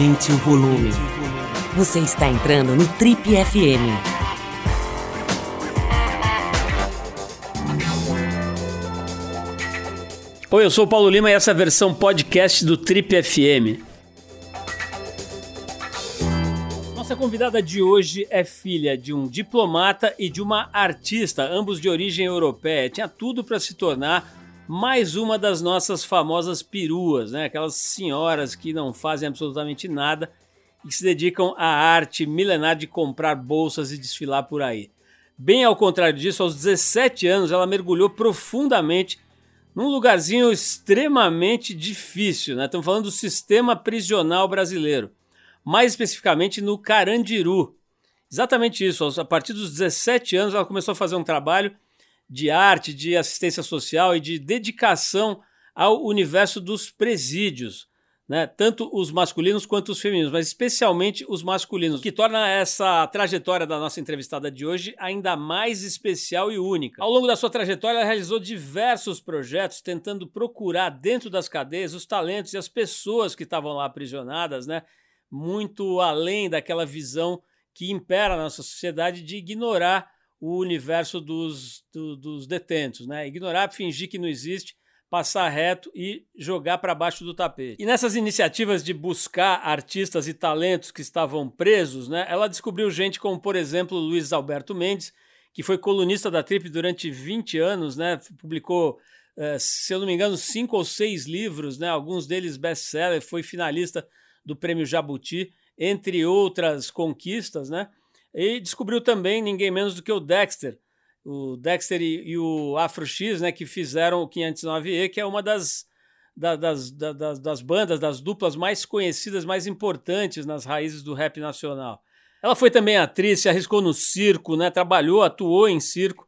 Aumente o volume. Você está entrando no Trip FM. Oi, eu sou o Paulo Lima e essa é a versão podcast do Trip FM. Nossa convidada de hoje é filha de um diplomata e de uma artista, ambos de origem europeia. Tinha tudo para se tornar mais uma das nossas famosas peruas, né? Aquelas senhoras que não fazem absolutamente nada e que se dedicam à arte milenar de comprar bolsas e desfilar por aí. Bem ao contrário disso, aos 17 anos ela mergulhou profundamente num lugarzinho extremamente difícil, né? Estamos falando do sistema prisional brasileiro, mais especificamente no Carandiru. Exatamente isso, a partir dos 17 anos ela começou a fazer um trabalho de arte, de assistência social e de dedicação ao universo dos presídios, né? tanto os masculinos quanto os femininos, mas especialmente os masculinos, que torna essa trajetória da nossa entrevistada de hoje ainda mais especial e única. Ao longo da sua trajetória, ela realizou diversos projetos tentando procurar dentro das cadeias os talentos e as pessoas que estavam lá aprisionadas, né? muito além daquela visão que impera na nossa sociedade de ignorar o universo dos, do, dos detentos, né? Ignorar, fingir que não existe, passar reto e jogar para baixo do tapete. E nessas iniciativas de buscar artistas e talentos que estavam presos, né? Ela descobriu gente como, por exemplo, Luiz Alberto Mendes, que foi colunista da Trip durante 20 anos, né? Publicou, eh, se eu não me engano, cinco ou seis livros, né? Alguns deles best-seller, foi finalista do Prêmio Jabuti, entre outras conquistas, né? E descobriu também ninguém menos do que o Dexter, o Dexter e, e o Afro X, né, que fizeram o 509E, que é uma das, da, das, da, das, das bandas, das duplas mais conhecidas, mais importantes nas raízes do rap nacional. Ela foi também atriz, se arriscou no circo, né, trabalhou, atuou em circo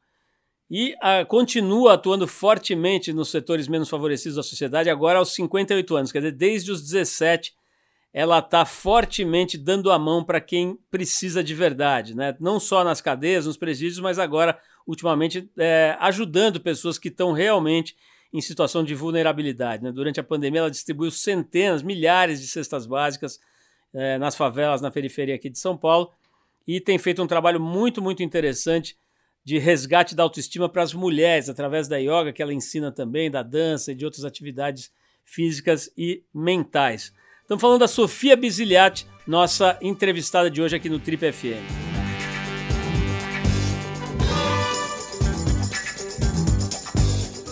e a, ah, continua atuando fortemente nos setores menos favorecidos da sociedade, agora aos 58 anos, quer dizer, desde os 17 ela está fortemente dando a mão para quem precisa de verdade, né? não só nas cadeias, nos presídios, mas agora, ultimamente, é, ajudando pessoas que estão realmente em situação de vulnerabilidade. Né? Durante a pandemia, ela distribuiu centenas, milhares de cestas básicas é, nas favelas, na periferia aqui de São Paulo, e tem feito um trabalho muito, muito interessante de resgate da autoestima para as mulheres, através da yoga, que ela ensina também, da dança e de outras atividades físicas e mentais. Estamos falando da Sofia Bisiliati, nossa entrevistada de hoje aqui no Trip FM.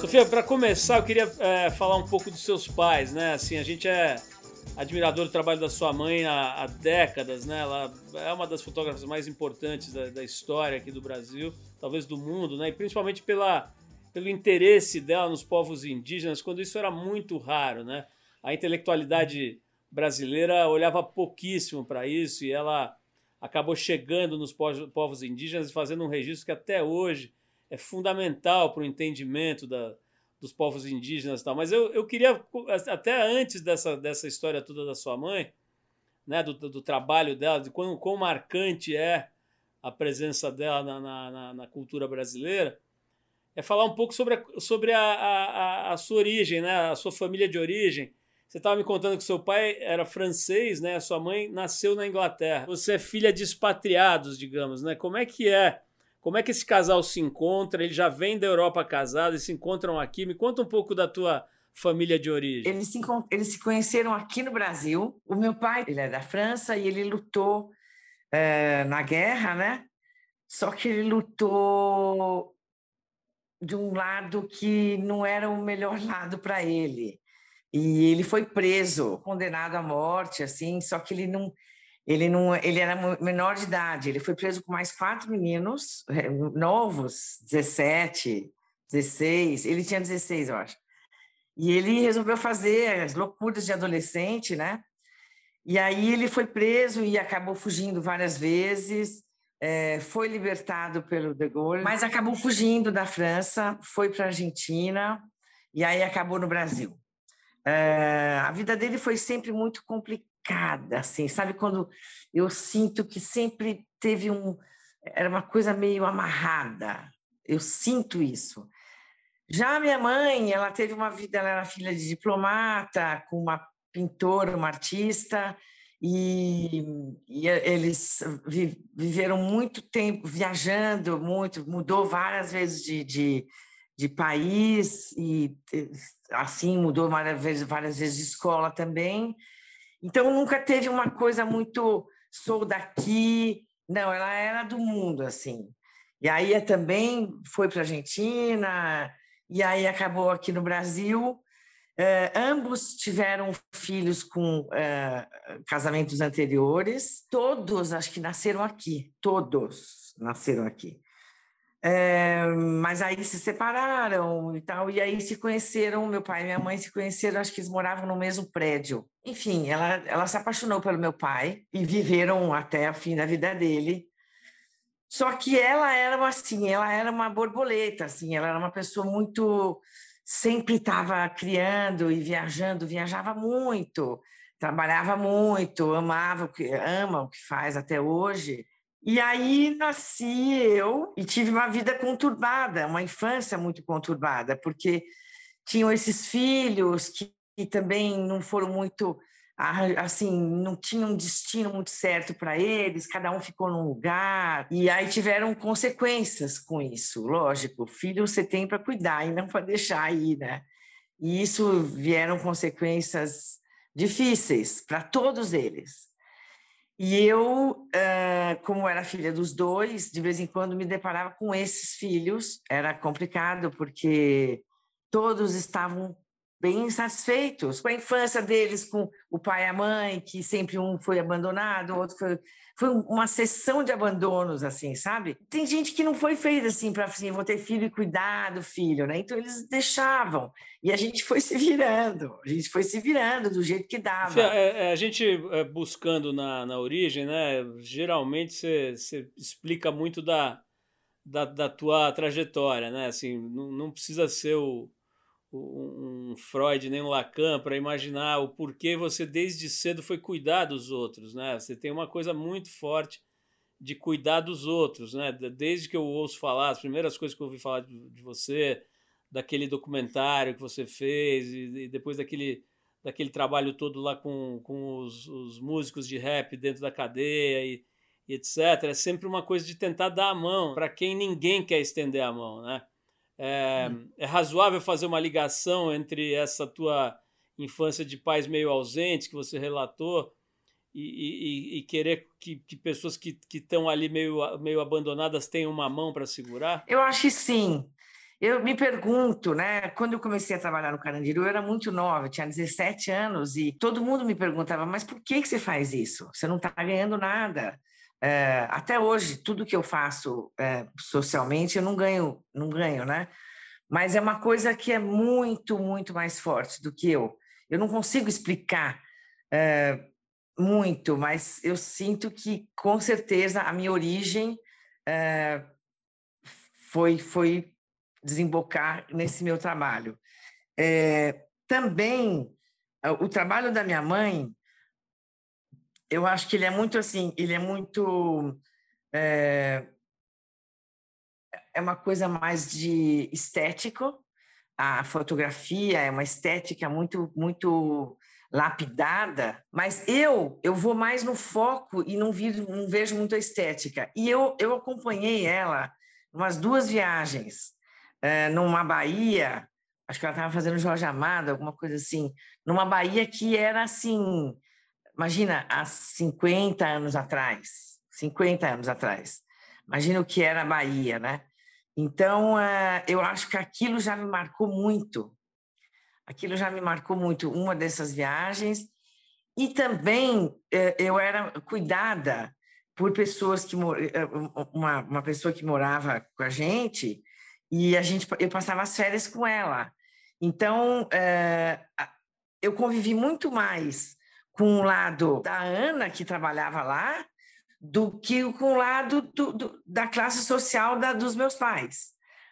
Sofia, para começar, eu queria é, falar um pouco dos seus pais, né? Assim, a gente é admirador do trabalho da sua mãe há, há décadas, né? Ela é uma das fotógrafas mais importantes da, da, história aqui do Brasil, talvez do mundo, né? E principalmente pela, pelo interesse dela nos povos indígenas, quando isso era muito raro, né? A intelectualidade brasileira olhava pouquíssimo para isso e ela acabou chegando nos povos indígenas e fazendo um registro que até hoje é fundamental para o entendimento da, dos povos indígenas e tal. Mas eu, eu queria, até antes dessa, dessa história toda da sua mãe, né, do, do trabalho dela, de quão, quão marcante é a presença dela na, na, na, cultura brasileira, é falar um pouco sobre a, sobre a, a, a sua origem, né, a sua família de origem, você estava me contando que seu pai era francês, né? Sua mãe nasceu na Inglaterra. Você é filha de expatriados, digamos, né? Como é que é? Como é que esse casal se encontra? Ele já vem da Europa casado e se encontram aqui. Me conta um pouco da tua família de origem. Eles se, eles se conheceram aqui no Brasil. O meu pai, ele é da França e ele lutou é, na guerra, né? Só que ele lutou de um lado que não era o melhor lado para ele. E ele foi preso, condenado à morte, assim, só que ele não, ele não, ele era menor de idade. Ele foi preso com mais quatro meninos eh, novos, 17, 16. Ele tinha 16, eu acho. E ele resolveu fazer as loucuras de adolescente, né? E aí ele foi preso e acabou fugindo várias vezes. É, foi libertado pelo De Gaulle, mas acabou fugindo da França, foi para a Argentina e aí acabou no Brasil. É, a vida dele foi sempre muito complicada, assim, sabe? Quando eu sinto que sempre teve um. Era uma coisa meio amarrada. Eu sinto isso. Já minha mãe, ela teve uma vida, ela era filha de diplomata, com uma pintora, uma artista, e, e eles viveram muito tempo viajando, muito, mudou várias vezes de, de, de país e assim mudou várias vezes, várias vezes de escola também. Então nunca teve uma coisa muito sou daqui, não, ela era do mundo assim. E aí também foi para a Argentina e aí acabou aqui no Brasil Uh, ambos tiveram filhos com uh, casamentos anteriores. Todos, acho que nasceram aqui. Todos nasceram aqui. Uh, mas aí se separaram e tal, e aí se conheceram. Meu pai e minha mãe se conheceram, acho que eles moravam no mesmo prédio. Enfim, ela, ela se apaixonou pelo meu pai e viveram até o fim da vida dele. Só que ela era assim, ela era uma borboleta, assim, ela era uma pessoa muito sempre estava criando e viajando, viajava muito, trabalhava muito, amava ama o que faz até hoje. E aí nasci eu e tive uma vida conturbada, uma infância muito conturbada, porque tinham esses filhos que, que também não foram muito assim, não tinha um destino muito certo para eles, cada um ficou num lugar, e aí tiveram consequências com isso, lógico. Filho você tem para cuidar e não para deixar aí, né? E isso vieram consequências difíceis para todos eles. E eu, como era filha dos dois, de vez em quando me deparava com esses filhos. Era complicado, porque todos estavam bem insatisfeitos com a infância deles, com o pai e a mãe, que sempre um foi abandonado, o outro foi. Foi uma sessão de abandonos, assim, sabe? Tem gente que não foi feita assim, para assim, vou ter filho e cuidar do filho, né? Então eles deixavam. E a gente foi se virando, a gente foi se virando do jeito que dava. É, é, a gente é, buscando na, na origem, né? Geralmente você explica muito da, da, da tua trajetória, né? Assim, não, não precisa ser o um Freud nem um Lacan para imaginar o porquê você desde cedo foi cuidar dos outros, né? Você tem uma coisa muito forte de cuidar dos outros, né? Desde que eu ouço falar, as primeiras coisas que eu ouvi falar de, você, daquele documentário que você fez e, depois daquele daquele trabalho todo lá com, com os, os músicos de rap dentro da cadeia e, e etc. É sempre uma coisa de tentar dar a mão para quem ninguém quer estender a mão, né? É, hum. é, razoável fazer uma ligação entre essa tua infância de pais meio ausentes que você relatou e, e, e querer que, que, pessoas que estão ali meio, meio abandonadas tenham uma mão para segurar? Eu acho que sim. Eu me pergunto, né? Quando eu comecei a trabalhar no Carandiru, eu era muito nova, tinha 17 anos, e todo mundo me perguntava: mas por que, que você faz isso? Você não está ganhando nada. É, até hoje, tudo que eu faço é, socialmente, eu não ganho, não ganho, né? Mas é uma coisa que é muito, muito mais forte do que eu. Eu não consigo explicar é, muito, mas eu sinto que, com certeza, a minha origem foi, foi desembocar nesse meu trabalho. Também, o trabalho da minha mãe eu acho que ele é muito assim, ele é muito. É, é uma coisa mais de estético. A fotografia é uma estética muito, muito lapidada, mas eu eu vou mais no foco e não, vi, não vejo muito a estética. E eu, eu acompanhei ela umas duas viagens, é, numa Bahia, acho que ela estava fazendo Jorge Amado, alguma coisa assim, numa Bahia que era assim, Imagina, há 50 anos atrás, 50 anos atrás, imagina o que era a Bahia, né? Então, eh, eu acho que aquilo já me marcou muito. Aquilo já me marcou muito, uma dessas viagens. E também eh, eu era cuidada por pessoas que eh, uma, uma pessoa que morava com a gente e a gente eu passava as férias com ela. Então eu convivi muito mais com o lado da Ana, que trabalhava lá, do que com o lado do, do, da classe social da, dos meus pais,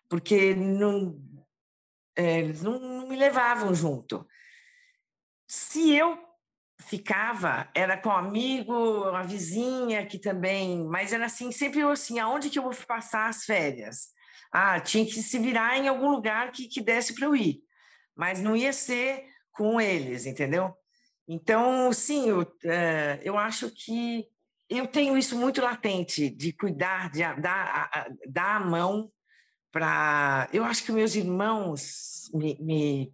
porque não, é, eles não, não me levavam junto. Se eu ficava, era com um amigo, uma vizinha que também, mas era assim, sempre assim, aonde que eu vou passar as férias? Ah, tinha que se virar em algum lugar que, que desse para eu ir, mas não ia ser com eles, entendeu? Então, sim, eu, é, eu acho que eu tenho isso muito latente, de cuidar, de dar, dar a mão para. Eu acho que meus irmãos me, me,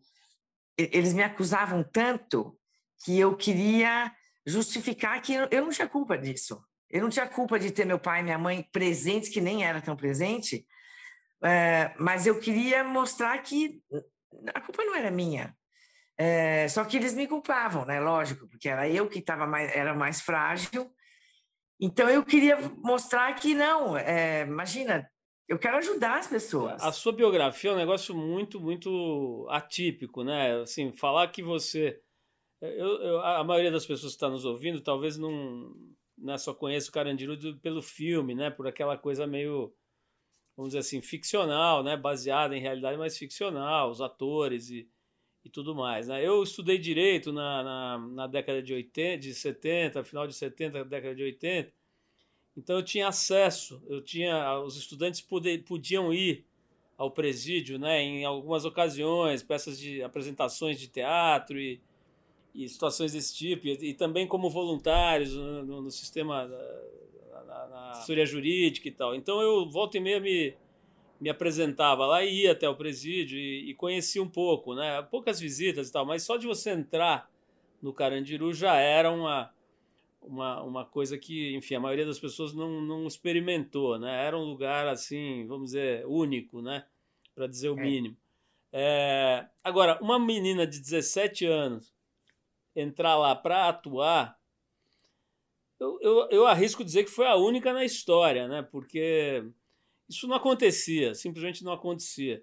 eles me acusavam tanto que eu queria justificar que eu, eu não tinha culpa disso. Eu não tinha culpa de ter meu pai e minha mãe presentes, que nem era tão presente, é, mas eu queria mostrar que a culpa não era minha. É, só que eles me culpavam, né? Lógico, porque era eu que estava mais, era mais frágil. Então eu queria mostrar que não, é, imagina, eu quero ajudar as pessoas. A sua biografia é um negócio muito, muito atípico, né? Assim, falar que você. Eu, eu, a maioria das pessoas que está nos ouvindo talvez não, né, só conheça o Carandiru pelo filme, né? Por aquela coisa meio, vamos dizer assim, ficcional, né? Baseada em realidade, mas ficcional, os atores e, e tudo mais. Né? Eu estudei direito na, na, na, década de 80, de 70, final de 70, década de 80. Então eu tinha acesso, eu tinha os estudantes poder, podiam ir ao presídio, né, em algumas ocasiões, peças de apresentações de teatro e, e situações desse tipo, e, e também como voluntários no, no sistema na, na, história jurídica e tal. Então eu volta e meia me me apresentava lá e ia até o presídio e, e conhecia um pouco, né? Poucas visitas e tal, mas só de você entrar no Carandiru já era uma, uma, uma coisa que, enfim, a maioria das pessoas não, não experimentou, né? Era um lugar, assim, vamos dizer, único, né? Para dizer o é. mínimo. É, agora, uma menina de 17 anos entrar lá para atuar, eu, eu, eu arrisco dizer que foi a única na história, né? Porque isso não acontecia, simplesmente não acontecia.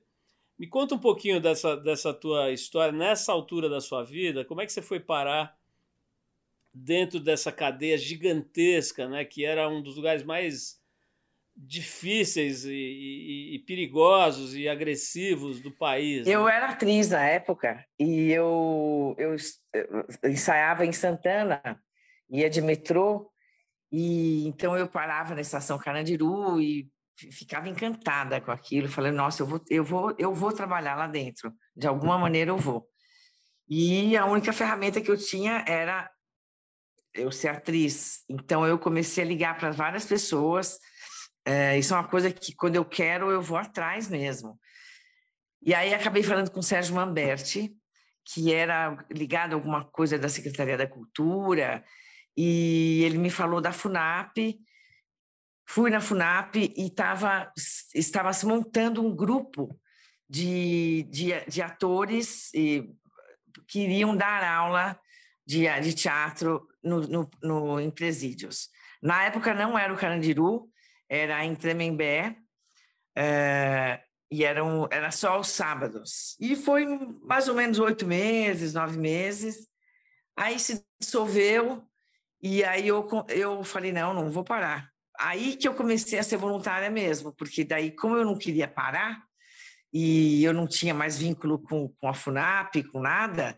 Me conta um pouquinho dessa, dessa tua história, nessa altura da sua vida, como é que você foi parar dentro dessa cadeia gigantesca, né, que era um dos lugares mais difíceis e, e, e perigosos e agressivos do país. Eu né? era atriz na época e eu, eu, eu ensaiava em Santana, ia de metrô, e então eu parava na estação Carandiru e ficava encantada com aquilo, falei, nossa, eu vou, eu vou, eu vou trabalhar lá dentro, de alguma maneira eu vou. E a única ferramenta que eu tinha era eu ser atriz. Então eu comecei a ligar para várias pessoas. É, isso é uma coisa que quando eu quero eu vou atrás mesmo. E aí acabei falando com o Sérgio Mamberti, que era ligado a alguma coisa da Secretaria da Cultura, e ele me falou da FUNAP, fui na FUNAP e tava, estava se montando um grupo de, de, de atores que iriam dar aula de, de teatro no, no, no, em presídios. Na época não era o Carandiru, era em Tremembé, é, e eram, era só os sábados. E foi mais ou menos oito meses, nove meses. Aí se dissolveu, e aí eu, eu falei, não, não vou parar aí que eu comecei a ser voluntária mesmo, porque daí, como eu não queria parar, e eu não tinha mais vínculo com, com a FUNAP, com nada,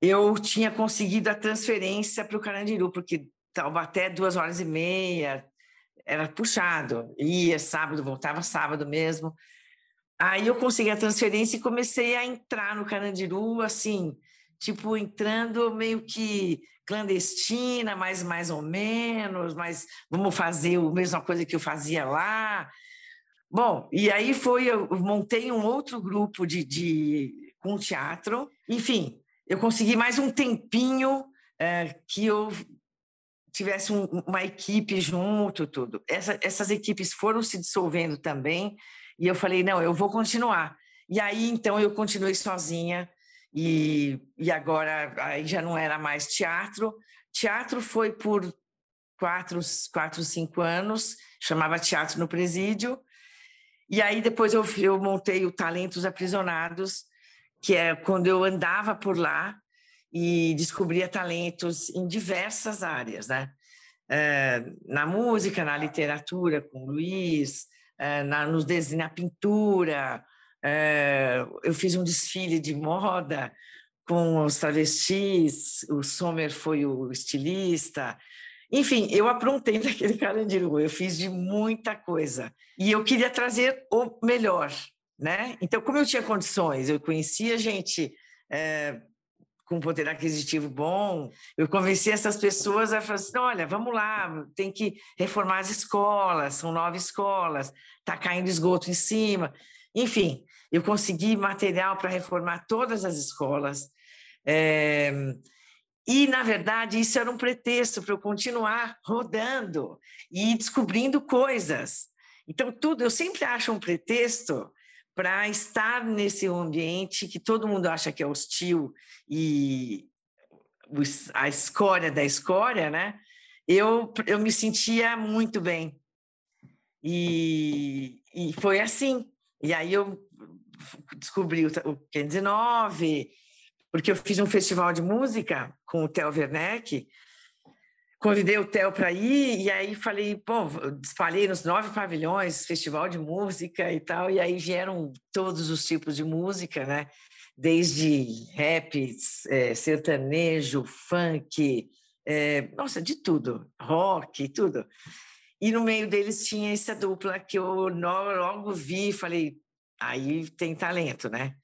eu tinha conseguido a transferência para o Carandiru, porque até duas horas e meia, era puxado. Ia sábado, voltava sábado mesmo. Aí eu consegui a transferência e comecei a entrar no Carandiru, assim, tipo, entrando meio que clandestina, mas mais ou menos, mas vamos fazer a mesma coisa que eu fazia lá. Bom, e aí foi, eu montei um outro grupo de, de com teatro. Enfim, eu consegui mais um tempinho é, que eu tivesse um, uma equipe junto, tudo. Essa, essas equipes foram se dissolvendo também, e eu falei, não, eu vou continuar. E aí, então, eu continuei sozinha, e, e agora aí já não era mais teatro. Teatro foi por quatro, quatro, cinco anos, chamava Teatro no Presídio. E aí depois eu, eu montei o Talentos Aprisionados, que é quando eu andava por lá e descobria talentos em diversas áreas, né? É, na música, na literatura, com o Luiz, é, na, nos desenhos, na pintura, eu fiz um desfile de moda com os travestis, o Sommer foi o estilista. Enfim, eu aprontei daquele carandiru, eu fiz de muita coisa. E eu queria trazer o melhor, né? Então, como eu tinha condições, eu conhecia gente é, com poder aquisitivo bom. Eu convenci essas pessoas a falar assim: olha, vamos lá, tem que reformar as escolas, são nove escolas, está caindo esgoto em cima. Enfim, eu consegui material para reformar todas as escolas. É... E, na verdade, isso era um pretexto para eu continuar rodando e descobrindo coisas. Então, tudo, eu sempre acho um pretexto para estar nesse ambiente que todo mundo acha que é hostil e a escória da escória, né? Eu, eu me sentia muito bem. E, e foi assim. E aí eu descobri o, o 509, porque eu fiz um festival de música com o Theo Werneck, convidei o Theo para ir, e aí falei, bom, espalhei nos nove pavilhões, festival de música e tal, e aí vieram todos os tipos de música, né? Desde rap, é, sertanejo, funk, é, nossa, de tudo, rock, tudo. E no meio deles tinha essa dupla que eu logo vi, falei, aí tem talento, né?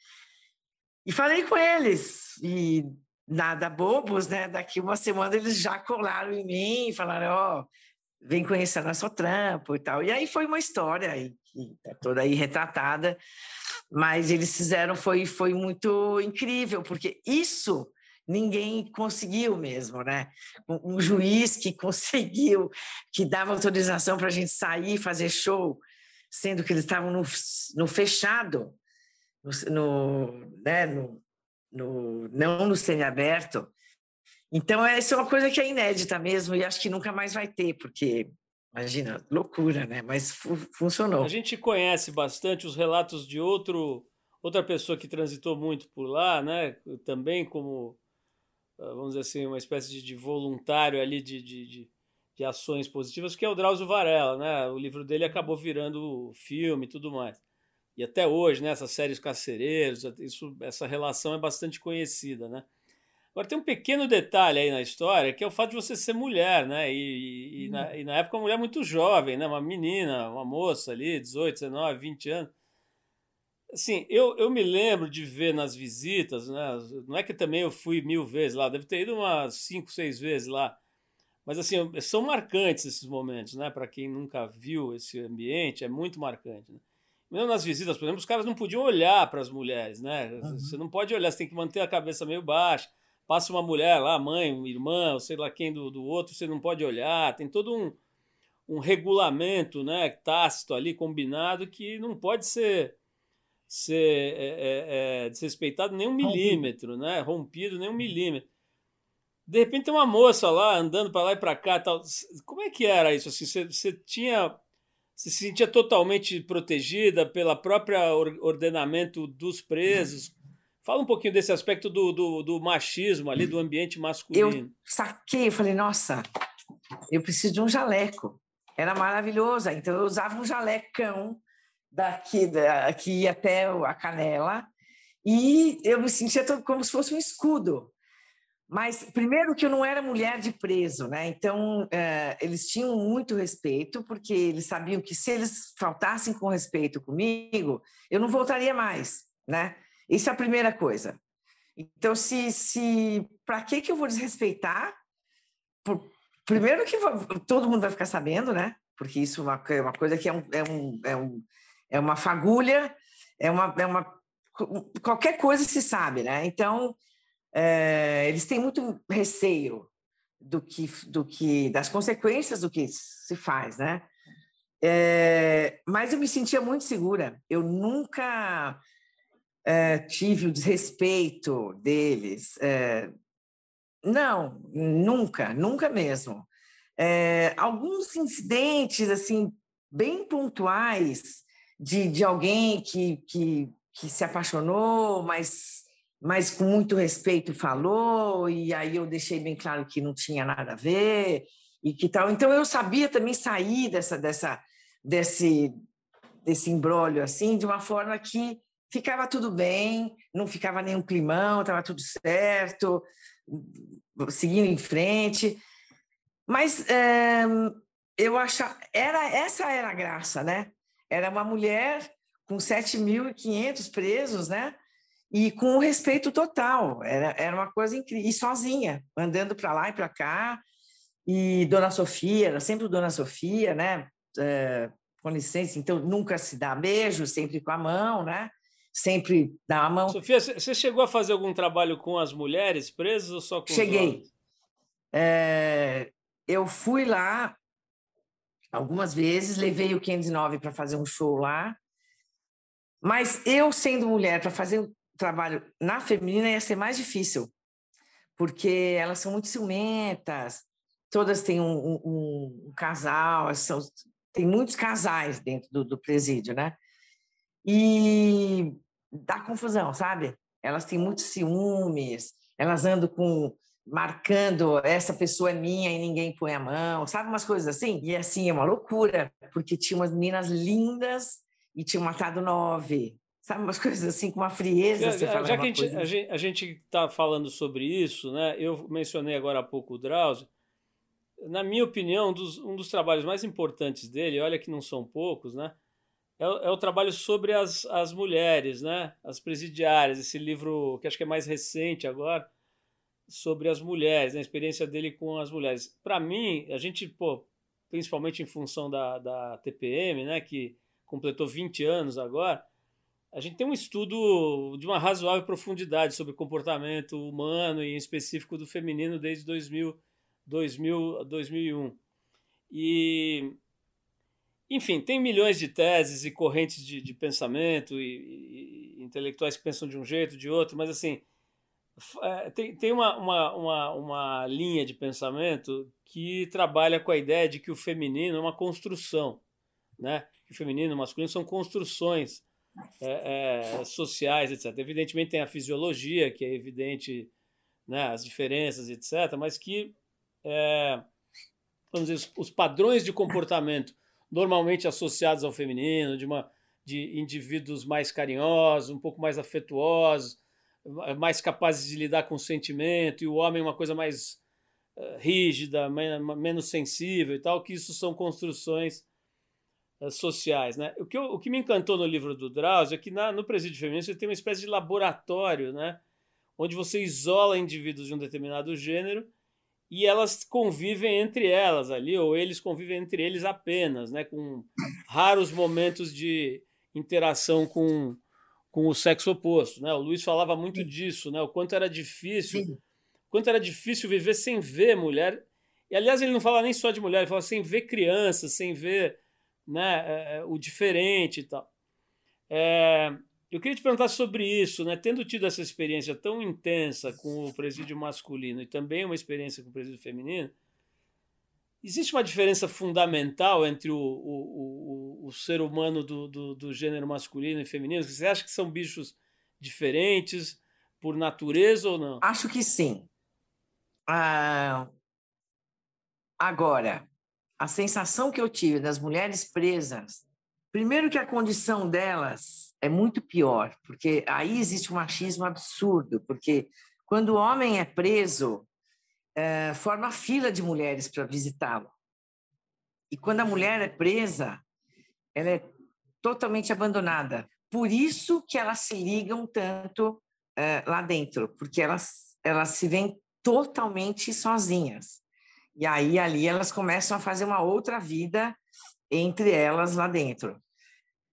E falei com eles, e nada bobos, né? Daqui uma semana eles já colaram em mim e falaram: Ó, oh, vem conhecer nosso trampo e tal. E aí foi uma história que tá toda aí retratada, mas eles fizeram, foi, foi muito incrível, porque isso ninguém conseguiu mesmo, né? Um, juiz que conseguiu, que dava autorização para a gente sair fazer show, sendo que eles estavam no, no fechado, no, no, né, no, no, não no semiaberto. Então, essa é uma coisa que é inédita mesmo e acho que nunca mais vai ter, porque, imagina, loucura, né? Mas fu funcionou. A gente conhece bastante os relatos de outro, outra pessoa que transitou muito por lá, né? Também como, vamos dizer assim, uma espécie de voluntário ali de, de, de, de ações positivas, que é o Drauzio Varela, né? O livro dele acabou virando filme e tudo mais e até hoje, né, essas séries Carcereiros, isso, essa relação é bastante conhecida, né? Agora tem um pequeno detalhe aí na história, que é o fato de você ser mulher, né? E, e, hum. na, e na, época uma mulher muito jovem, né? Uma menina, uma moça ali, 18, 19, 20 anos. Assim, eu, eu me lembro de ver nas visitas, né? Não é que também eu fui mil vezes lá, deve ter ido umas cinco, seis vezes lá. Mas assim, são marcantes esses momentos, né? Para quem nunca viu esse ambiente, é muito marcante. Né? mesmo nas visitas, por exemplo, os caras não podiam olhar para as mulheres, né? Uhum. Você não pode olhar, você tem que manter a cabeça meio baixa. Passa uma mulher lá, mãe, irmã, ou sei lá quem do, do outro, você não pode olhar. Tem todo um, um regulamento né, tácito ali, combinado, que não pode ser, ser é, é, é, desrespeitado nem um milímetro, né? Rompido nem um milímetro. De repente tem uma moça lá andando para lá e para cá, tal. Como é que era isso? Assim, você, você tinha se sentia totalmente protegida pela própria ordenamento dos presos. Fala um pouquinho desse aspecto do, do, do machismo ali, do ambiente masculino. Eu saquei, eu falei, nossa, eu preciso de um jaleco. Era maravilhoso. Então eu usava um jalecão daqui, daqui até a canela e eu me sentia como se fosse um escudo. Mas, primeiro, que eu não era mulher de preso, né? Então, é, eles tinham muito respeito, porque eles sabiam que se eles faltassem com respeito comigo, eu não voltaria mais, né? Isso é a primeira coisa. Então, se, se para que, que eu vou desrespeitar? Por, primeiro que todo mundo vai ficar sabendo, né? Porque isso é uma, é uma coisa que é, um, é, um, é, um, é uma fagulha, é uma, é uma. Qualquer coisa se sabe, né? Então é, eles têm muito receio do que, do que das consequências do que se faz, né? É, mas eu me sentia muito segura. Eu nunca é, tive o desrespeito deles. não, nunca, nunca mesmo. alguns incidentes assim bem pontuais de, de alguém que, que, que se apaixonou, mas mas com muito respeito falou, e aí eu deixei bem claro que não tinha nada a ver e que tal. Então eu sabia também sair dessa dessa desse desse embrólio assim, de uma forma que ficava tudo bem, não ficava nenhum climão, estava tudo certo, seguindo em frente. Mas é, eu achava, era essa era a graça, né? Era uma mulher com 7.500 presos, né? e com respeito total. Era, era uma coisa incrível. E sozinha, andando para lá e para cá. E Dona Sofia, era sempre Dona Sofia, né? É, com licença, então nunca se dá beijo, sempre com a mão, né? Sempre dá a mão. Sofia, você chegou a fazer algum trabalho com as mulheres presas ou só com Cheguei. É, eu fui lá algumas vezes, levei o 509 para fazer um show lá, mas eu, sendo mulher, para fazer um trabalho na feminina ia ser mais difícil, porque elas são muito ciumentas, todas têm um, um, um casal, são, tem muitos casais dentro do, do presídio, né? E dá confusão, sabe? Elas têm muitos ciúmes, elas andam com marcando essa pessoa é minha e ninguém põe a mão, sabe umas coisas assim? E assim, é uma loucura, porque tinha umas meninas lindas e tinham matado nove, sabe umas coisas assim com uma frieza. Já, já que a gente, a gente está falando sobre isso, né? Eu mencionei agora há pouco o Drauzio. Na minha opinião, dos, um dos trabalhos mais importantes dele, olha que não são poucos, né? É, é o trabalho sobre as, as mulheres, né? As presidiárias. Esse livro que acho que é mais recente agora sobre as mulheres, né, a experiência dele com as mulheres. Para mim, a gente, pô, principalmente em função da, da TPM, né, que completou 20 anos agora, a gente tem um estudo de uma razoável profundidade sobre comportamento humano e em específico do feminino desde 2000, 2000 2001. E, enfim, tem milhões de teses e correntes de, de pensamento e, e intelectuais que pensam de um jeito, de outro, mas assim, tem, tem uma, uma, uma, uma linha de pensamento que trabalha com a ideia de que o feminino é uma construção, né? O feminino e o masculino são construções é, é, sociais, etc. Evidentemente tem a fisiologia, que é evidente, né, as diferenças, etc., mas que é, vamos dizer, os, os padrões de comportamento normalmente associados ao feminino, de, uma, de indivíduos mais carinhosos, um pouco mais afetuosos, mais capazes de lidar com o sentimento, e o homem uma coisa mais uh, rígida, menos sensível e tal, que isso são construções uh, sociais. Né? O, que eu, o que me encantou no livro do Drauzio é que na, no presídio feminino você tem uma espécie de laboratório, né? onde você isola indivíduos de um determinado gênero e elas convivem entre elas ali, ou eles convivem entre eles apenas, né? com raros momentos de interação com com o sexo oposto, né? O Luiz falava muito Sim. disso, né? O quanto era difícil, Sim. quanto era difícil viver sem ver mulher. E aliás ele não fala nem só de mulher, ele fala sem ver crianças, sem ver, né, é, é, o diferente e tal. É, eu queria te perguntar sobre isso, né? Tendo tido essa experiência tão intensa com o presídio masculino e também uma experiência com o presídio feminino, Existe uma diferença fundamental entre o, o, o, o ser humano do, do, do, gênero masculino e feminino? Você acha que são bichos diferentes por natureza ou não? Acho que sim. Ah, agora, a sensação que eu tive das mulheres presas, primeiro que a condição delas é muito pior, porque aí existe um machismo absurdo, porque quando o homem é preso, é, forma fila de mulheres para visitá-lo. E quando a mulher é presa, ela é totalmente abandonada. Por isso que elas se ligam tanto é, lá dentro, porque elas, elas se veem totalmente sozinhas. E aí, ali, elas começam a fazer uma outra vida entre elas lá dentro.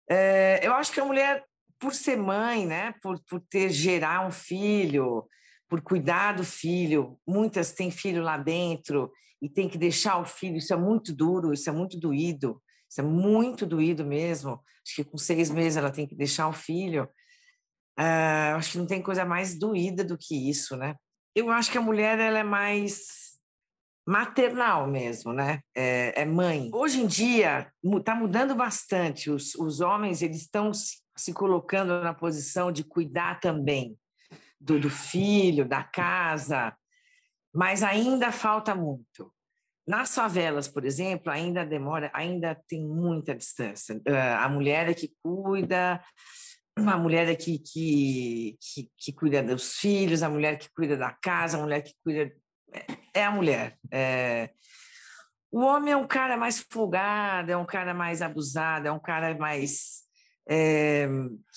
É, eu acho que a mulher, por ser mãe, né, por, por ter gerar um filho, por cuidar do filho. Muitas têm filho lá dentro e tem que deixar o filho. Isso é muito duro, isso é muito doído, isso é muito doído mesmo. Acho que com seis meses ela tem que deixar o filho. Uh, acho que não tem coisa mais doída do que isso, né? Eu acho que a mulher ela é mais maternal mesmo, né? É, é mãe. Hoje em dia está mudando bastante. Os, os homens eles estão se colocando na posição de cuidar também do, do filho, da casa, mas ainda falta muito. Nas favelas, por exemplo, ainda demora, ainda tem muita distância. A mulher é que cuida, a mulher é que, que, que, que, cuida dos filhos, a mulher que cuida da casa, a mulher que cuida. É, é a mulher. É... O homem é um cara mais folgado, é um cara mais abusado, é um cara mais. É...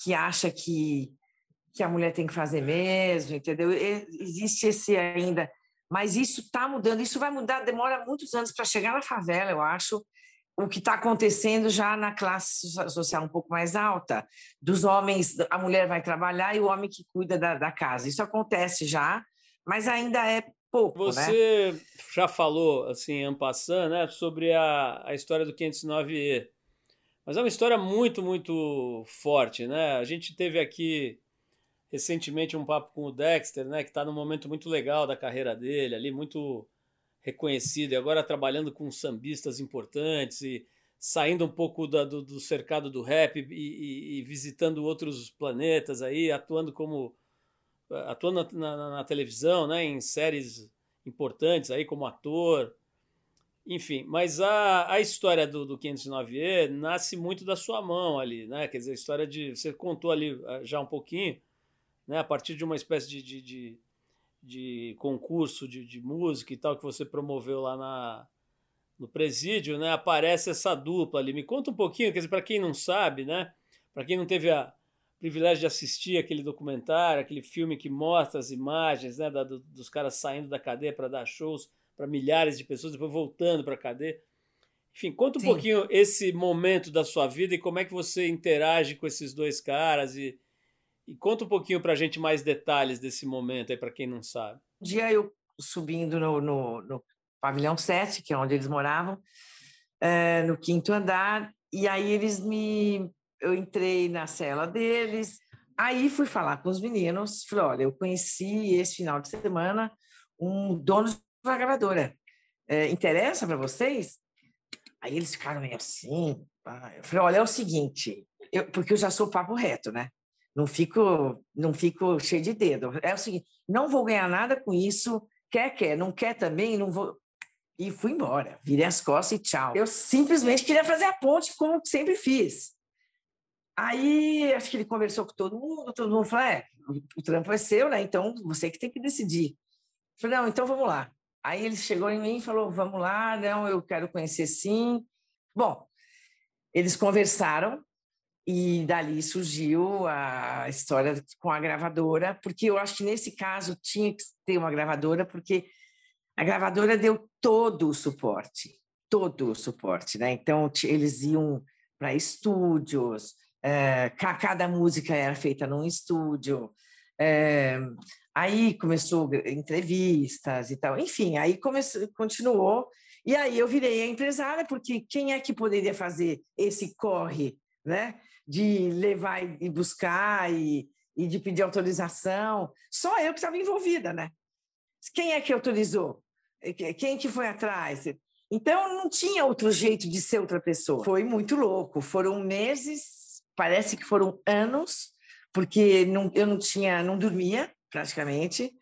que acha que que a mulher tem que fazer mesmo, entendeu? Existe esse ainda, mas isso está mudando, isso vai mudar, demora muitos anos para chegar na favela, eu acho, o que está acontecendo já na classe social um pouco mais alta, dos homens, a mulher vai trabalhar e o homem que cuida da, da casa. Isso acontece já, mas ainda é pouco. Né? Você né? já falou, assim, en passant, né, sobre a, a história do 509E, mas é uma história muito, muito forte. Né? A gente teve aqui recentemente um papo com o Dexter, né, que está num momento muito legal da carreira dele, ali, muito reconhecido, e agora trabalhando com sambistas importantes e saindo um pouco da, do, do, cercado do rap e, e, e, visitando outros planetas aí, atuando como atuando na, na, na, televisão, né, em séries importantes aí como ator, enfim. Mas a, a história do, do 509E nasce muito da sua mão ali, né? Quer dizer, a história de você contou ali ah, já um pouquinho, né? A partir de uma espécie de, de, de de concurso de, de música e tal que você promoveu lá na, no presídio, né? Aparece essa dupla ali. Me conta um pouquinho, quer dizer, para quem não sabe, né? Para quem não teve a privilégio de assistir aquele documentário, aquele filme que mostra as imagens, né, da, do, dos caras saindo da cadeia para dar shows para milhares de pessoas, depois voltando para a cadeia. Enfim, conta um Sim. pouquinho esse momento da sua vida e como é que você interage com esses dois caras e, e conta um pouquinho para a gente mais detalhes desse momento aí, para quem não sabe. Um dia eu subindo no, no, no, pavilhão 7, que é onde eles moravam, é, no quinto andar, e aí eles me. Eu entrei na cela deles, aí fui falar com os meninos, falei: olha, eu conheci esse final de semana um dono de uma gravadora. É, interessa para vocês? Aí eles ficaram meio assim. Eu falei: olha, é o seguinte, eu, porque eu já sou papo reto, né? Não fico, não fico cheio de dedo. É o seguinte, não vou ganhar nada com isso. Quer, quer. Não quer também, não vou. E fui embora. Virei as costas e tchau. Eu simplesmente queria fazer a ponte como sempre fiz. Aí, acho que ele conversou com todo mundo, todo mundo falou, é, o trampo é seu, né? Então, você que tem que decidir. Eu falei, não, então vamos lá. Aí ele chegou em mim e falou, vamos lá, não, eu quero conhecer sim. Bom, eles conversaram, e dali surgiu a história com a gravadora, porque eu acho que nesse caso tinha que ter uma gravadora, porque a gravadora deu todo o suporte, todo o suporte, né? Então eles iam para estúdios, é, cada música era feita num estúdio, é, aí começou entrevistas e tal, enfim, aí começou, continuou, e aí eu virei a empresária, porque quem é que poderia fazer esse corre, né? De levar e buscar e, e de pedir autorização. Só eu que estava envolvida, né? Quem é que autorizou? Quem que foi atrás? Então não tinha outro jeito de ser outra pessoa. Foi muito louco. Foram meses, parece que foram anos, porque não, eu não tinha, não dormia praticamente,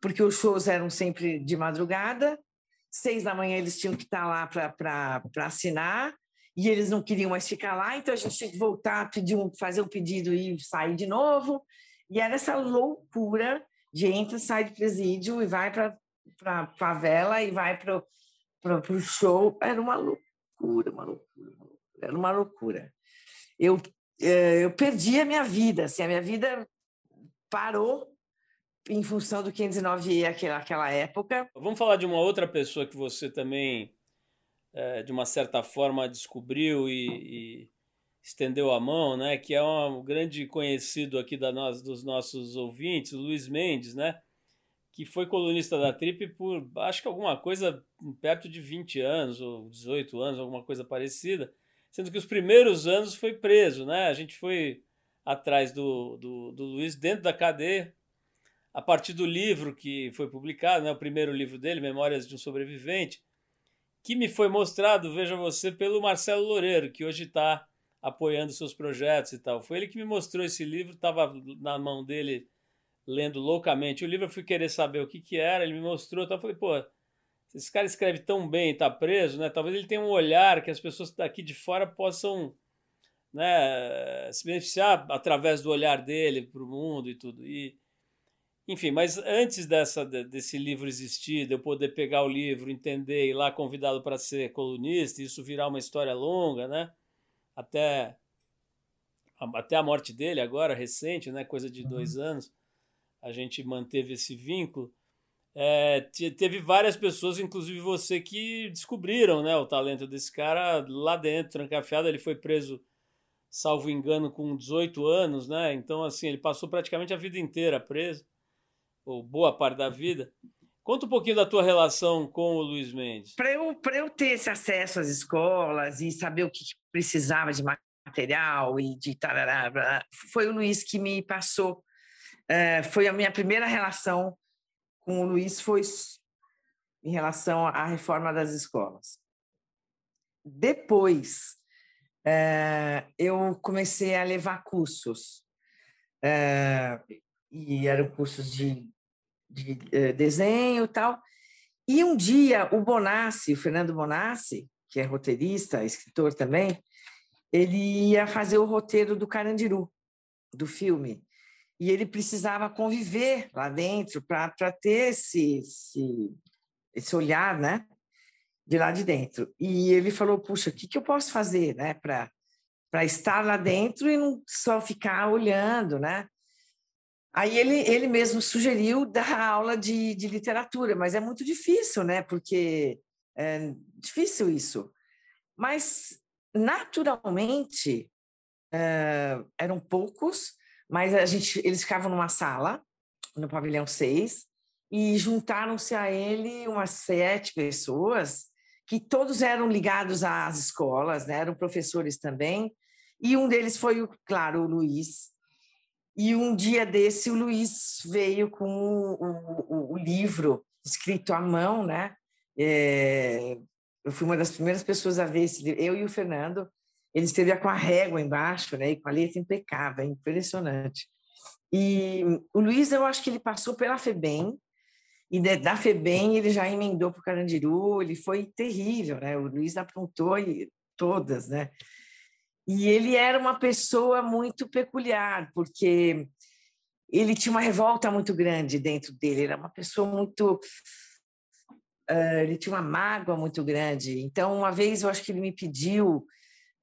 porque os shows eram sempre de madrugada. Seis da manhã eles tinham que estar lá para assinar e eles não queriam mais ficar lá, então a gente tinha que voltar, pedir um, fazer um pedido e sair de novo. E era essa loucura de entra, sai do presídio e vai para a favela e vai para o show. Era uma loucura, uma loucura, uma loucura. Era uma loucura. Eu, eh, eu perdi a minha vida, assim, a minha vida parou em função do 509E aquela, aquela época. Vamos falar de uma outra pessoa que você também é, de uma certa forma descobriu e, e, estendeu a mão, né? Que é um grande conhecido aqui da nós, dos nossos ouvintes, Luiz Mendes, né? Que foi colunista da Trip por acho que alguma coisa perto de 20 anos ou 18 anos, alguma coisa parecida, sendo que os primeiros anos foi preso, né? A gente foi atrás do, do, do Luiz dentro da cadeia, a partir do livro que foi publicado, né, o primeiro livro dele, Memórias de um Sobrevivente, que me foi mostrado, veja você, pelo Marcelo Loureiro, que hoje está apoiando seus projetos e tal. Foi ele que me mostrou esse livro, estava na mão dele lendo loucamente o livro, eu fui querer saber o que, que era, ele me mostrou, então eu falei, pô, esse cara escreve tão bem está preso, né? Talvez ele tenha um olhar que as pessoas daqui de fora possam né, se beneficiar através do olhar dele para o mundo e tudo. E enfim, mas antes dessa, desse livro existir, de eu poder pegar o livro, entender e lá convidá-lo para ser colunista, isso virar uma história longa, né? Até até a morte dele agora, recente, né, coisa de dois uhum. anos, a gente manteve esse vínculo. É, teve várias pessoas, inclusive você, que descobriram né, o talento desse cara lá dentro, trancafiado. Ele foi preso, salvo engano, com 18 anos, né? Então, assim, ele passou praticamente a vida inteira preso, ou boa parte da vida. Conta um pouquinho da tua relação com o Luiz Mendes. Para eu, eu ter esse acesso às escolas e saber o que precisava de material e de tarará, foi o Luiz que me passou. É, foi a minha primeira relação com o Luiz foi em relação à reforma das escolas. Depois, é, eu comecei a levar cursos, é, e eram cursos de, de é, desenho e tal. E um dia, o Bonassi, o Fernando Bonassi, que é roteirista, escritor também, ele ia fazer o roteiro do Carandiru, do filme e ele precisava conviver lá dentro para ter esse, esse, esse olhar, né? De lá de dentro. E ele falou: puxa, o que, que eu posso fazer, né? Para estar lá dentro e não só ficar olhando, né? Aí ele, ele mesmo sugeriu dar aula de, de literatura, mas é muito difícil, né? Porque é difícil isso. Mas, naturalmente, é, eram poucos, mas a gente, eles ficavam numa sala, no pavilhão 6, e juntaram-se a ele umas sete pessoas, que todos eram ligados às escolas, né? eram professores também, e um deles foi, claro, o Luiz. E um dia desse, o Luiz veio com o, o, o livro escrito à mão, né? É, eu fui uma das primeiras pessoas a ver esse livro, eu e o Fernando, ele escrevia com a régua embaixo, né? E com a letra impecável, é impressionante. E o Luiz, eu acho que ele passou pela FEBEM, e da FEBEM ele já emendou para o Carandiru, ele foi terrível, né? O Luiz aprontou todas, né? E ele era uma pessoa muito peculiar, porque ele tinha uma revolta muito grande dentro dele, ele era uma pessoa muito. Uh, ele tinha uma mágoa muito grande. Então, uma vez eu acho que ele me pediu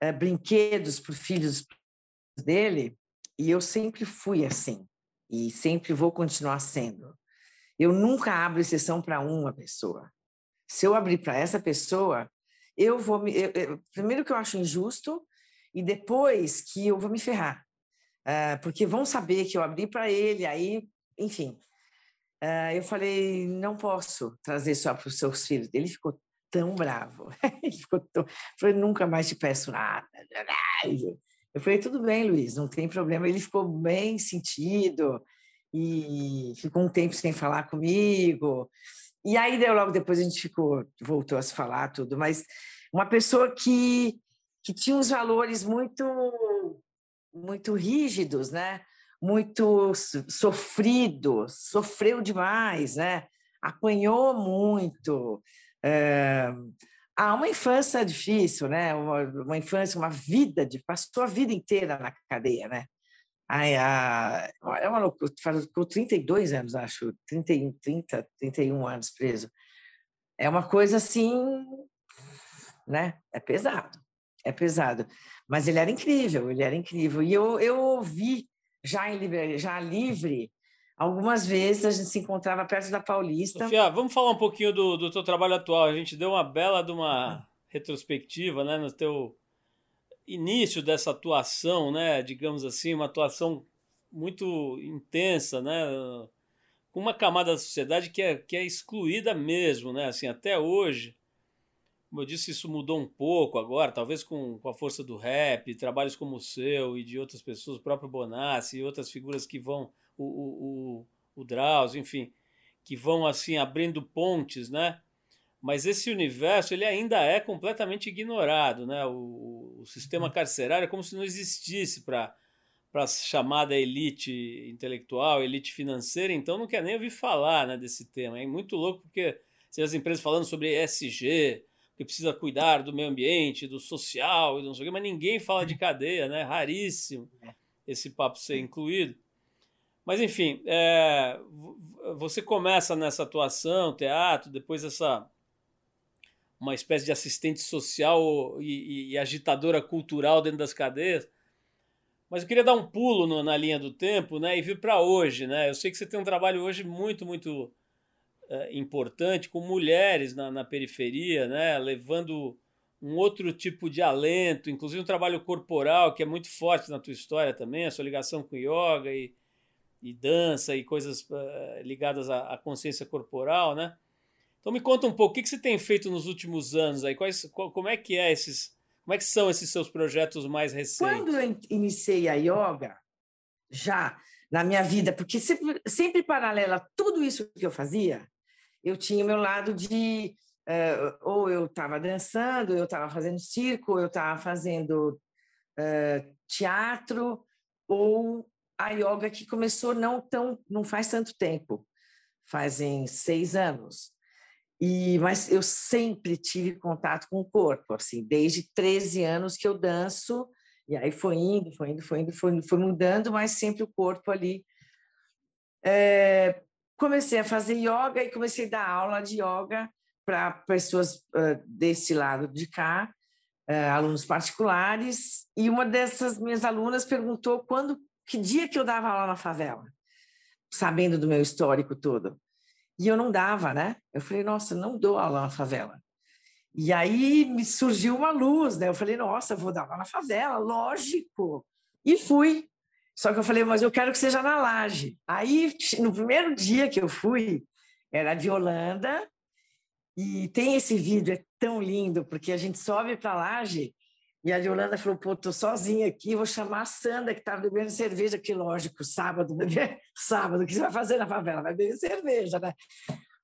é, brinquedos para os filhos dele, e eu sempre fui assim, e sempre vou continuar sendo. Eu nunca abro exceção para uma pessoa. Se eu abrir para essa pessoa, eu vou me. Eu, eu, primeiro que eu acho injusto, e depois que eu vou me ferrar. Uh, porque vão saber que eu abri para ele, aí, enfim. Uh, eu falei, não posso trazer só para os seus filhos. Ele ficou tão bravo. Ele ficou tão... Falei, nunca mais te peço nada. Eu falei, tudo bem, Luiz, não tem problema. Ele ficou bem sentido e ficou um tempo sem falar comigo. E aí, logo depois, a gente ficou, voltou a se falar tudo. Mas uma pessoa que, que tinha uns valores muito, muito rígidos, né? Muito sofrido, sofreu demais, né? Apanhou muito, é, há uma infância difícil, né? Uma, uma, infância, uma vida, de, passou a vida inteira na cadeia, né? Ai, a, é uma loucura, ficou 32 anos, acho, 30, 30, 31 anos preso. É uma coisa assim, né? É pesado, é pesado. Mas ele era incrível, ele era incrível. E eu, eu ouvi, já, em, já livre, Algumas vezes a gente se encontrava perto da Paulista. Sofia, vamos falar um pouquinho do, do teu trabalho atual. A gente deu uma bela de uma retrospectiva, né, no teu início dessa atuação, né, digamos assim, uma atuação muito intensa, né, com uma camada da sociedade que é, que é excluída mesmo, né, assim, até hoje. Como eu disse, isso mudou um pouco agora, talvez com, com a força do rap, trabalhos como o seu e de outras pessoas, o próprio Bonassi e outras figuras que vão o, o, o Drauzio, enfim, que vão assim abrindo pontes, né? Mas esse universo ele ainda é completamente ignorado, né? O, o sistema uhum. carcerário é como se não existisse para para a chamada elite intelectual, elite financeira, então não quer nem ouvir falar né, desse tema. É muito louco porque se as empresas falando sobre ESG, que precisa cuidar do meio ambiente, do social e não sei o quê, mas ninguém fala de cadeia, né? Raríssimo é. esse papo ser incluído. Mas, enfim, é, você começa nessa atuação, teatro, depois essa uma espécie de assistente social e, e, e, agitadora cultural dentro das cadeias. Mas eu queria dar um pulo no, na linha do tempo né, e vir para hoje. Né? Eu sei que você tem um trabalho hoje muito, muito uh, importante com mulheres na, na, periferia, né, levando um outro tipo de alento, inclusive um trabalho corporal que é muito forte na tua história também, a sua ligação com yoga e, e dança e coisas uh, ligadas à, à, consciência corporal, né? Então me conta um pouco o que, que você tem feito nos últimos anos aí, quais, qual, como é que é esses como é que são esses seus projetos mais recentes? Quando eu iniciei a yoga, já na minha vida, porque sempre, sempre paralela tudo isso que eu fazia, eu tinha o meu lado de uh, ou eu estava dançando, eu estava fazendo circo, eu estava fazendo uh, teatro, ou a yoga que começou não tão, não faz tanto tempo, fazem seis anos. E, mas eu sempre tive contato com o corpo, assim, desde 13 anos que eu danço, e aí foi indo, foi indo, foi indo, foi, foi mudando, mas sempre o corpo ali. É, comecei a fazer yoga e comecei a dar aula de yoga para pessoas uh, desse lado de cá, uh, alunos particulares, e uma dessas minhas alunas perguntou quando, que dia que eu dava aula na favela, sabendo do meu histórico todo. E eu não dava, né? Eu falei, nossa, não dou aula na favela. E aí me surgiu uma luz, né? Eu falei, nossa, vou dar aula na favela, lógico. E fui. Só que eu falei, mas eu quero que seja na laje. Aí, no primeiro dia que eu fui, era de Holanda, e tem esse vídeo, é tão lindo, porque a gente sobe para a laje e a Yolanda falou: pô, tô sozinha aqui, vou chamar a Sandra, que estava bebendo cerveja, que lógico, sábado, sábado, o que você vai fazer na favela? Vai beber cerveja, né?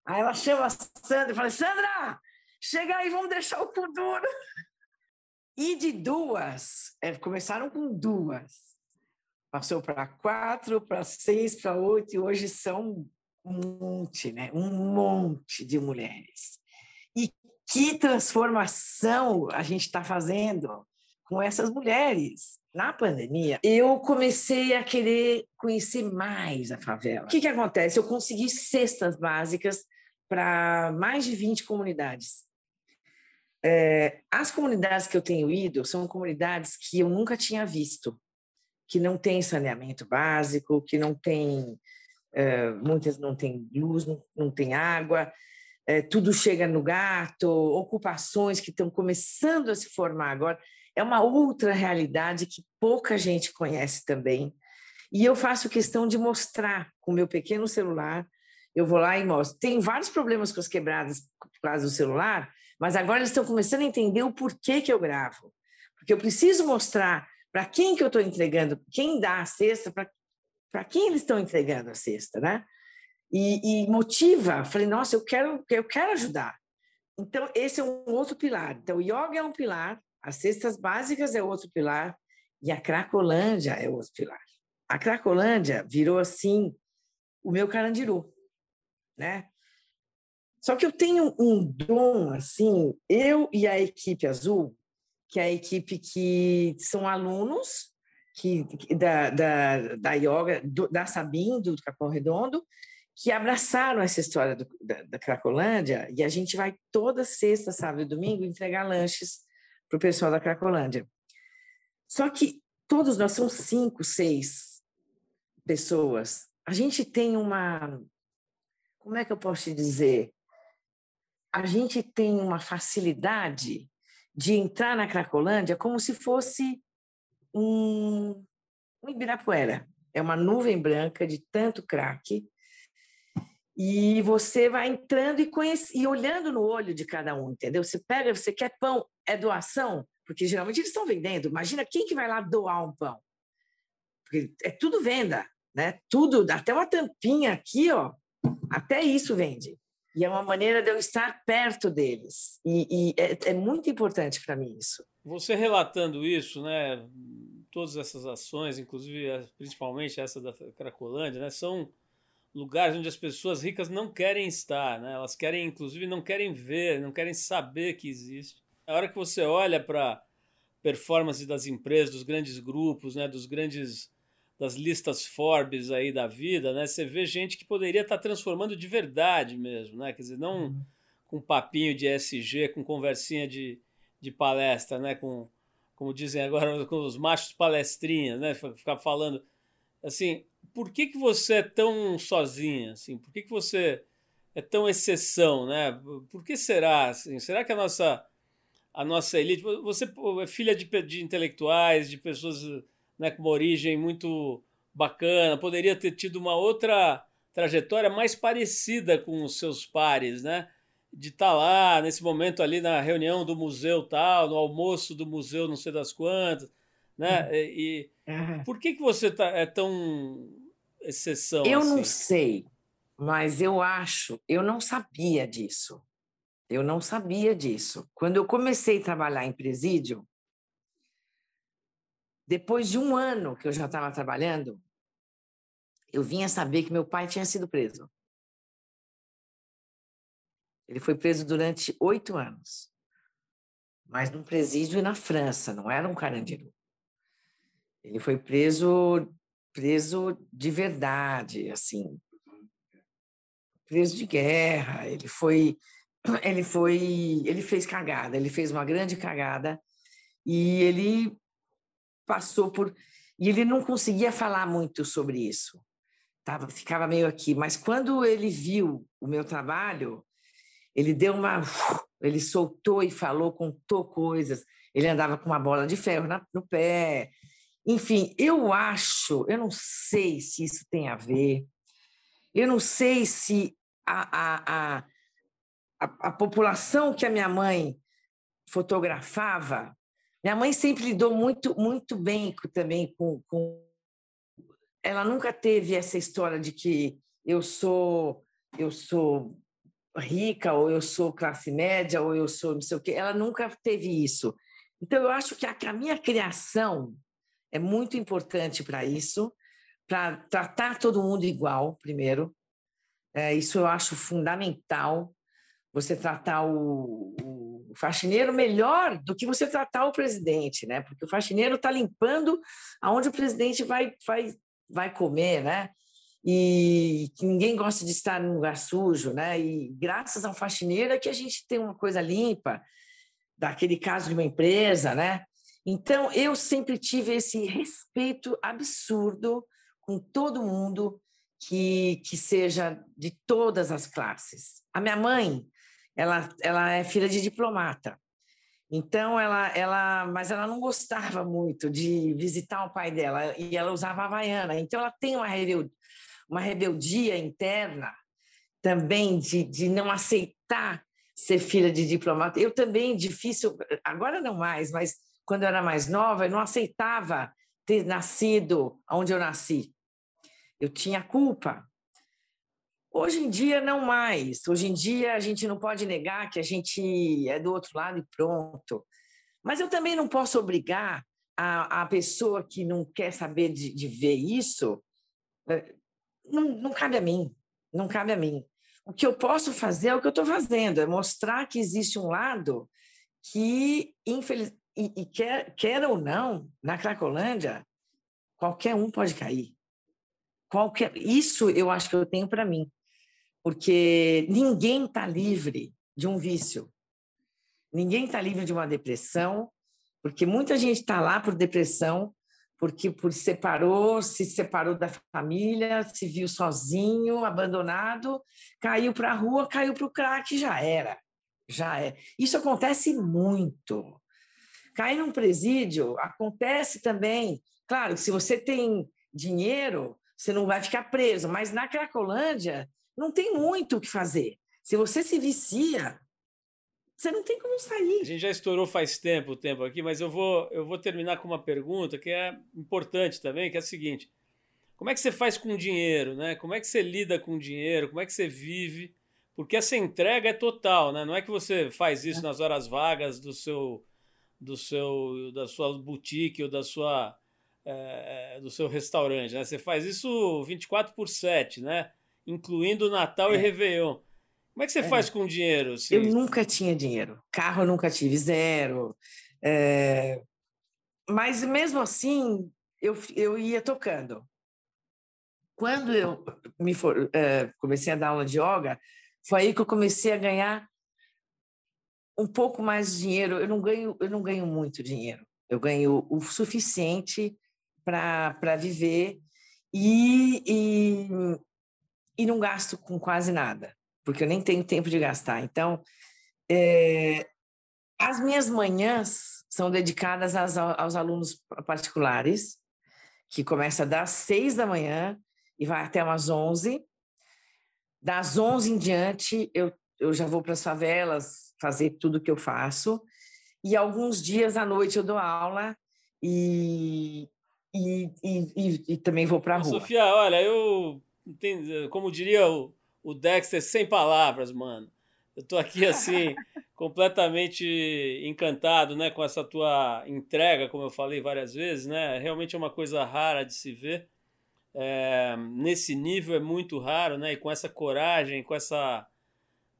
Aí ela chama a Sandra e fala: Sandra, chega aí, vamos deixar o cu duro. E de duas, é, começaram com duas, passou para quatro, para seis, para oito, e hoje são um monte, né? Um monte de mulheres. E que transformação a gente está fazendo com essas mulheres. Na pandemia, eu comecei a querer conhecer mais a favela. O que, que acontece? Eu consegui cestas básicas para mais de 20 comunidades. É, as comunidades que eu tenho ido são comunidades que eu nunca tinha visto, que não tem saneamento básico, que não tem, é, muitas não têm luz, não, não tem água, é, tudo chega no gato, ocupações que estão começando a se formar agora. É uma outra realidade que pouca gente conhece também. E eu faço questão de mostrar com o meu pequeno celular. Eu vou lá e mostro. Tem vários problemas com as quebradas por causa do celular, mas agora eles estão começando a entender o porquê que eu gravo. Porque eu preciso mostrar para quem que eu estou entregando, quem dá a cesta, para quem eles estão entregando a cesta, né? e, e motiva. Falei, nossa, eu quero, eu quero ajudar. Então, esse é um outro pilar. Então, o yoga é um pilar, as cestas básicas é outro pilar, e a Cracolândia é outro pilar. A Cracolândia virou, assim, o meu carandiru, né? Só que eu tenho um dom, assim, eu e a equipe azul, que é a equipe que são alunos que, da, da, da yoga, do, da Sabine, do Capão Redondo, que abraçaram essa história do, da, da, Cracolândia e a gente vai toda sexta, sábado e domingo entregar lanches para o pessoal da Cracolândia. Só que todos nós somos cinco, seis pessoas. A gente tem uma. Como é que eu posso te dizer? A gente tem uma facilidade de entrar na Cracolândia como se fosse um, um Ibirapuera. É uma nuvem branca de tanto crack e você vai entrando e, conhece, e olhando no olho de cada um, entendeu? Você pega, você quer pão, é doação? Porque geralmente eles estão vendendo. Imagina quem que vai lá doar um pão? Porque é tudo venda, né? Tudo, até uma tampinha aqui, ó, até isso vende. E é uma maneira de eu estar perto deles. E, e é, é muito importante para mim isso. Você relatando isso, né? Todas essas ações, inclusive principalmente essa da Cracolândia, né? São lugares onde as pessoas ricas não querem estar, né? Elas querem, inclusive, não querem ver, não querem saber que existe. A hora que você olha para performance das empresas, dos grandes grupos, né, dos grandes das listas Forbes aí da vida, né? Você vê gente que poderia estar tá transformando de verdade mesmo, né? Quer dizer, não uhum. com papinho de SG, com conversinha de, de palestra, né? Com como dizem agora com os machos palestrinhas, né? Ficar falando assim, por que, que você é tão sozinha? Assim, por que, que você é tão exceção, né? Por que será? Assim? Será que a nossa a nossa elite, você é filha de, de intelectuais, de pessoas né, com uma origem muito bacana, poderia ter tido uma outra trajetória mais parecida com os seus pares, né? De estar tá lá nesse momento ali na reunião do museu tal, no almoço do museu, não sei das quantas, né? Uhum. E, uhum. por que que você tá, é tão exceção? Eu assim? não sei, mas eu acho, eu não sabia disso. Eu não sabia disso. Quando eu comecei a trabalhar em presídio, depois de um ano que eu já estava trabalhando, eu vinha saber que meu pai tinha sido preso. Ele foi preso durante oito anos, mas num presídio na França, não era um carandiru. Ele foi preso, preso de verdade, assim, preso de guerra. Ele foi, ele foi, ele fez cagada. Ele fez uma grande cagada e ele passou por e ele não conseguia falar muito sobre isso tava, ficava meio aqui. Mas quando ele viu o meu trabalho, ele deu uma. Ele soltou e falou, contou coisas. Ele andava com uma bola de ferro no pé. Enfim, eu acho, eu não sei se isso tem a ver, eu não sei se a, a, a, a, a população que a minha mãe fotografava, minha mãe sempre lidou muito, muito bem também com, com ela nunca teve essa história de que eu sou eu sou rica ou eu sou classe média ou eu sou não sei o quê. Ela nunca teve isso. Então eu acho que a, a minha criação é muito importante para isso, para tratar todo mundo igual, primeiro. É, isso eu acho fundamental. Você tratar o, o faxineiro melhor do que você tratar o presidente, né? Porque o faxineiro está limpando aonde o presidente vai, vai vai comer, né? E que ninguém gosta de estar num lugar sujo, né? E graças ao faxineiro é que a gente tem uma coisa limpa, daquele caso de uma empresa, né? Então, eu sempre tive esse respeito absurdo com todo mundo que, que seja de todas as classes. A minha mãe, ela, ela é filha de diplomata. Então ela, ela, mas ela não gostava muito de visitar o pai dela e ela usava havaiana. Então ela tem uma rebeldia, uma rebeldia interna também de, de não aceitar ser filha de diplomata. Eu também difícil, agora não mais, mas quando eu era mais nova, eu não aceitava ter nascido onde eu nasci. Eu tinha culpa. Hoje em dia, não mais. Hoje em dia, a gente não pode negar que a gente é do outro lado e pronto. Mas eu também não posso obrigar a, a pessoa que não quer saber de, de ver isso. Eh, não, não cabe a mim. Não cabe a mim. O que eu posso fazer é o que eu estou fazendo, é mostrar que existe um lado que, infeliz... e, e quer, quer ou não, na Cracolândia, qualquer um pode cair. Qualquer... Isso eu acho que eu tenho para mim porque ninguém está livre de um vício, ninguém está livre de uma depressão, porque muita gente está lá por depressão, porque por separou, se separou da família, se viu sozinho, abandonado, caiu para a rua, caiu para o crack, já era, já é. Isso acontece muito. Cair num presídio acontece também. Claro, se você tem dinheiro, você não vai ficar preso, mas na Cracolândia não tem muito o que fazer. Se você se vicia, você não tem como sair. A gente já estourou faz tempo o tempo aqui, mas eu vou, eu vou terminar com uma pergunta que é importante também, que é a seguinte. Como é que você faz com dinheiro, né? Como é que você lida com dinheiro? Como é que você vive? Porque essa entrega é total, né? Não é que você faz isso nas horas vagas do seu, do seu, da sua boutique ou da sua, é, do seu restaurante, né? Você faz isso 24 por 7, né? Incluindo Natal é. e Réveillon. Como é que você é. faz com dinheiro? Assim? Eu nunca tinha dinheiro. Carro eu nunca tive, zero. É... Mas mesmo assim, eu, eu ia tocando. Quando eu me for, é, comecei a dar aula de yoga, foi aí que eu comecei a ganhar um pouco mais de dinheiro. Eu não ganho, eu não ganho muito dinheiro. Eu ganho o suficiente para viver e, e, e não gasto com quase nada, porque eu nem tenho tempo de gastar. Então, é, as minhas manhãs são dedicadas aos, aos alunos particulares, que começa das seis da manhã e vai até umas onze. Das onze em diante, eu, eu já vou para as favelas fazer tudo que eu faço. E alguns dias à noite eu dou aula e, e, e, e também vou para a rua. Sofia, olha, eu, como diria o, o Dexter, sem palavras, mano. Eu tô aqui assim, completamente encantado, né, com essa tua entrega, como eu falei várias vezes, né? Realmente é uma coisa rara de se ver. É, nesse nível é muito raro, né? E com essa coragem, com essa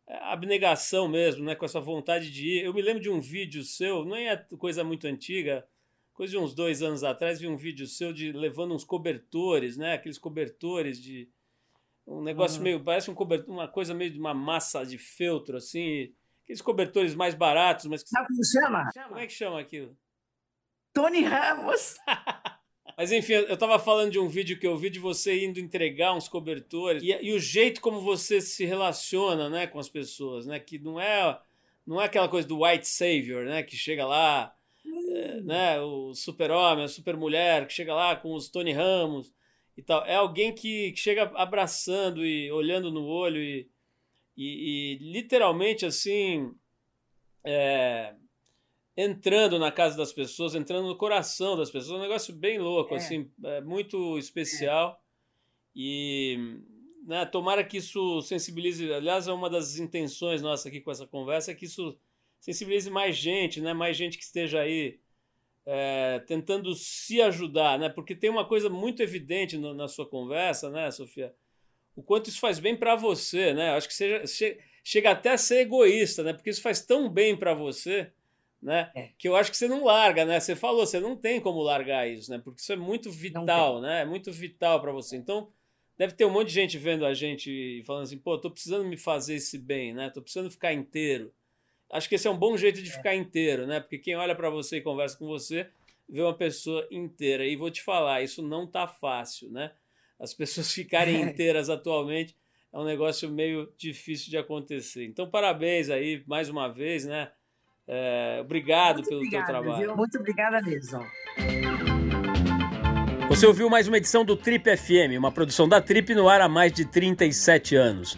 é, abnegação mesmo, né? Com essa vontade de ir. Eu me lembro de um vídeo seu, não é coisa muito antiga, coisa de uns dois anos atrás, vi um vídeo seu de levando uns cobertores, né? Aqueles cobertores de um negócio uhum. meio, parece um cobertor, uma coisa meio de uma massa de feltro, assim. Aqueles cobertores mais baratos, mas. Que... Sabe como chama? Como é que chama aquilo? Tony Ramos! Mas enfim, eu estava falando de um vídeo que eu vi de você indo entregar uns cobertores e, e, o jeito como você se relaciona, né, com as pessoas, né, que não é não é aquela coisa do white savior, né, que chega lá, é, né, o super-homem, a super-mulher, que chega lá com os Tony Ramos e tal. É alguém que, que chega abraçando e olhando no olho e, e, e literalmente assim é, entrando na casa das pessoas, entrando no coração das pessoas, um negócio bem louco, é. assim, é muito especial. É. E né, tomara que isso sensibilize. Aliás, é uma das intenções nossas aqui com essa conversa, é que isso sensibilize mais gente, né? Mais gente que esteja aí é, tentando se ajudar, né? Porque tem uma coisa muito evidente no, na sua conversa, né, Sofia? O quanto isso faz bem para você, né? Acho que seja, che, chega até a ser egoísta, né? Porque isso faz tão bem para você, né? É. Que eu acho que você não larga, né? Você falou, você não tem como largar isso, né? Porque isso é muito vital, né? É muito vital para você. Então, deve ter um monte de gente vendo a gente falando assim, pô, tô precisando me fazer esse bem, né? Tô precisando ficar inteiro. Acho que esse é um bom jeito de é. ficar inteiro, né? Porque quem olha para você e conversa com você vê uma pessoa inteira. E vou te falar, isso não tá fácil, né? As pessoas ficarem inteiras atualmente é um negócio meio difícil de acontecer. Então, parabéns aí mais uma vez, né? É, obrigado Muito pelo obrigada, teu trabalho. Viu? Muito obrigada mesmo. Você ouviu mais uma edição do Trip FM, uma produção da Trip no ar há mais de 37 anos.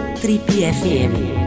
Trip FM.